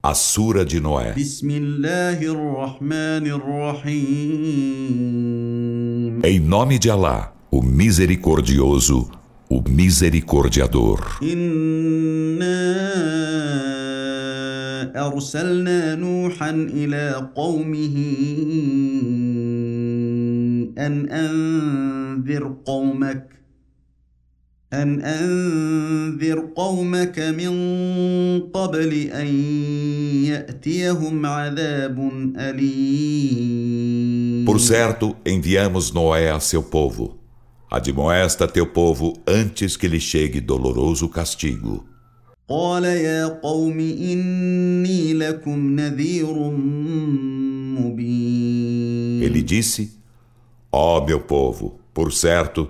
A Sura de Noé. Em nome de Alá, o Misericordioso, o Misericordiador. أرسلنا نوحا إلى قومه أن أنذر قومك أن أنذر قومك من قبل أن يأتيهم عذاب أليم Por certo, enviamos Noé a seu povo. Admoesta teu povo antes que lhe chegue doloroso castigo. قال يا قوم إني لكم نذير مبين Ele disse: Ó oh, meu povo, por certo,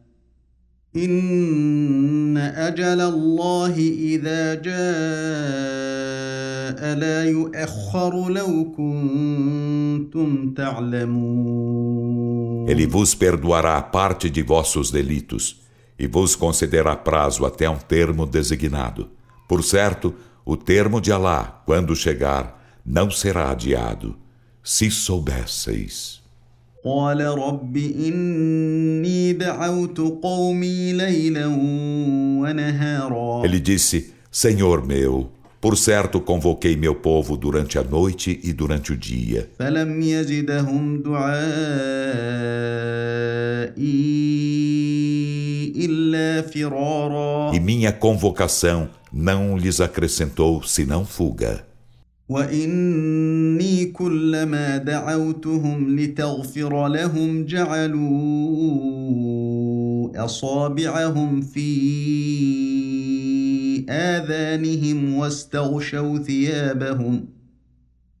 إن أجل الله إذا جاء لا يؤخر لو كنتم تعلمون Ele vos perdoará parte de vossos delitos e vos concederá prazo até um termo designado. Por certo, o termo de Alá, quando chegar, não será adiado, se soubesseis. قال رب إني دعوت قومي ليلا ونهارا Ele disse: Senhor meu, por certo convoquei meu povo durante a noite e durante o dia. فلم يزدهم دعائي إلا فرارا E minha convocação não lhes acrescentou senão fuga. واني كلما دعوتهم لتغفر لهم جعلوا أصابعهم في آذانهم واستغشوا ثيابهم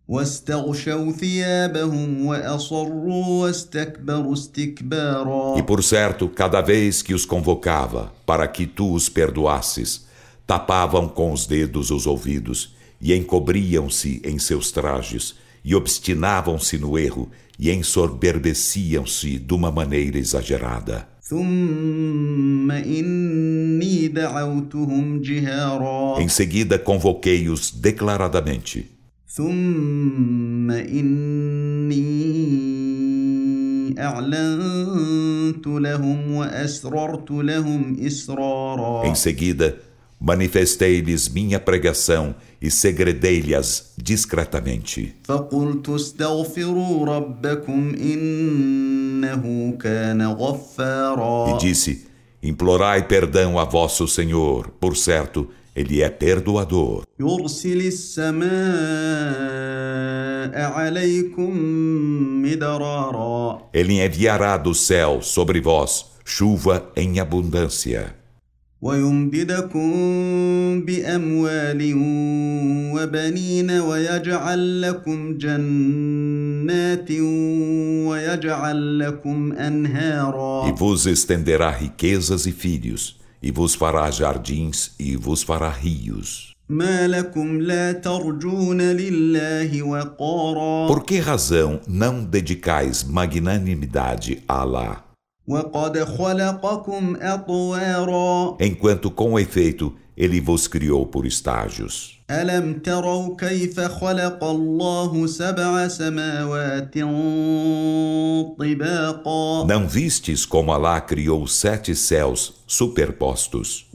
واستغشوا ثيابهم وأصروا واستكبروا استكبارا. E por certo, cada vez que os convocava para que tu os perdoasses, tapavam com os dedos os ouvidos e encobriam-se em seus trajes, e obstinavam-se no erro, e ensoberbeciam-se de uma maneira exagerada. Em seguida, convoquei-os declaradamente. Em seguida, manifestei-lhes minha pregação e segredei-lhes discretamente. E disse: Implorai perdão a vosso Senhor, por certo, ele é perdoador. Ele enviará do céu sobre vós chuva em abundância. ويمددكم باموال وبنين ويجعل لكم جنات ويجعل لكم انهارا E vos estenderá riquezas e filhos, e vos fará jardins e vos fará rios. ما لكم لا ترجون لله وقارا Por que razão não dedicais magnanimidade a Allah? Enquanto com efeito ele vos criou por estágios. Não vistes como Alá criou sete céus superpostos?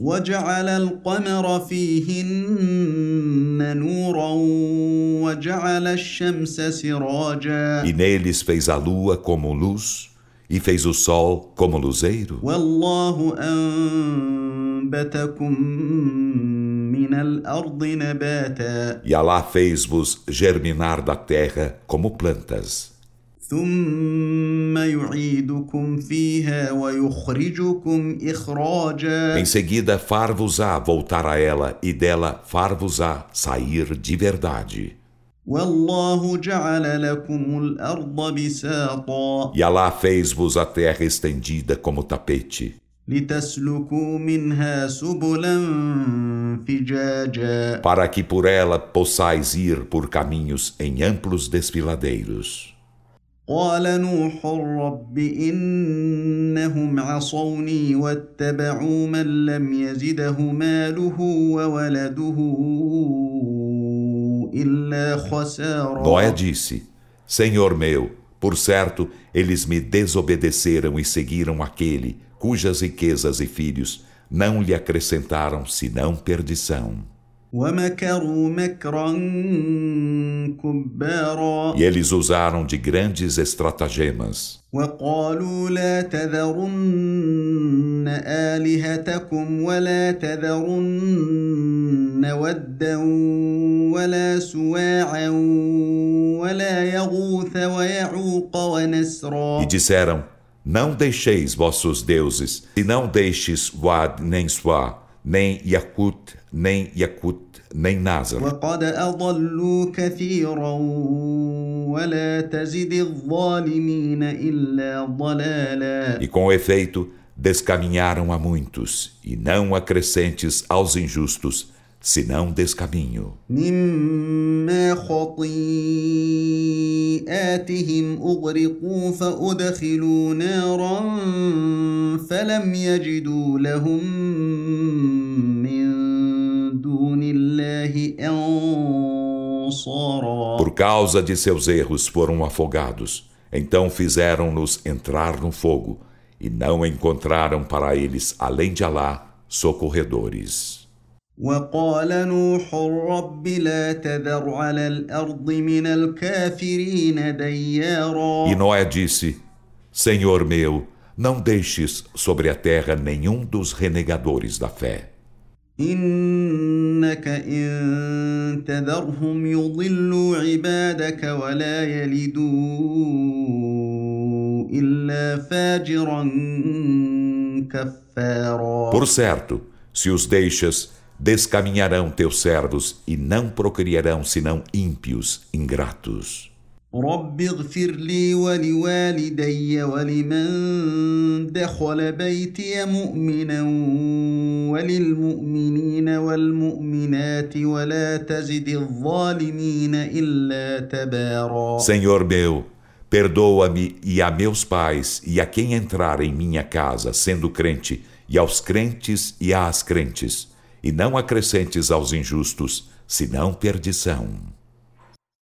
E neles fez a lua como luz e fez o sol como luzeiro? E Alá fez-vos germinar da terra como plantas. Em seguida, far-vos-á voltar a ela e dela far-vos-á sair de verdade. والله جعل لكم الأرض بساطا. E Alá fez-vos a terra estendida como tapete, لتسلكوا منها سبلا فجاجا. Para que por ela possais ir por caminhos em amplos desfiladeiros. قال نوح رب إنهم عصوني واتبعوا من لم يزده ماله وولده Noé disse: Senhor meu, por certo, eles me desobedeceram e seguiram aquele cujas riquezas e filhos não lhe acrescentaram senão perdição. ومكروا مكرا كبارا E eles usaram de grandes estratagemas. وقالوا لا تذرن الهتكم ولا تذرن ودا ولا سواعا ولا يغوث ويعوق ونسرا E disseram: Não deixeis vossos deuses, e não deixes Wad nem Suá, nem Yakut, nem Yakut, nem Nazar. وقد أضلوا كثيرا ولا تزد الظالمين إلا ضلالا E com efeito, descaminharam a muitos, e não acrescentes aos injustos, senão descaminho. مما خطيئاتهم أغرقوا فأدخلوا نارا فلم يجدوا لهم Por causa de seus erros foram afogados. Então fizeram-nos entrar no fogo, e não encontraram para eles, além de Alá, socorredores. وقال نوح رب لا تذر على الأرض من الكافرين ديارا E Noé disse: Senhor meu, não deixes sobre a terra nenhum dos renegadores da fé. إنك إن تذرهم يضلوا عبادك ولا يلدوا إلا فاجرا كفارا Por certo, se os deixas, descaminharão teus servos e não procriarão senão ímpios, ingratos. رب اغفر لي ولوالدي ولمن دخل بيتي مؤمنا وللمؤمنين والمؤمنات ولا تزد الظالمين إلا تبارا Senhor meu, perdoa-me e a meus pais e a quem entrar em minha casa sendo crente, e aos crentes e às crentes, e não acrescentes aos injustos, senão perdição.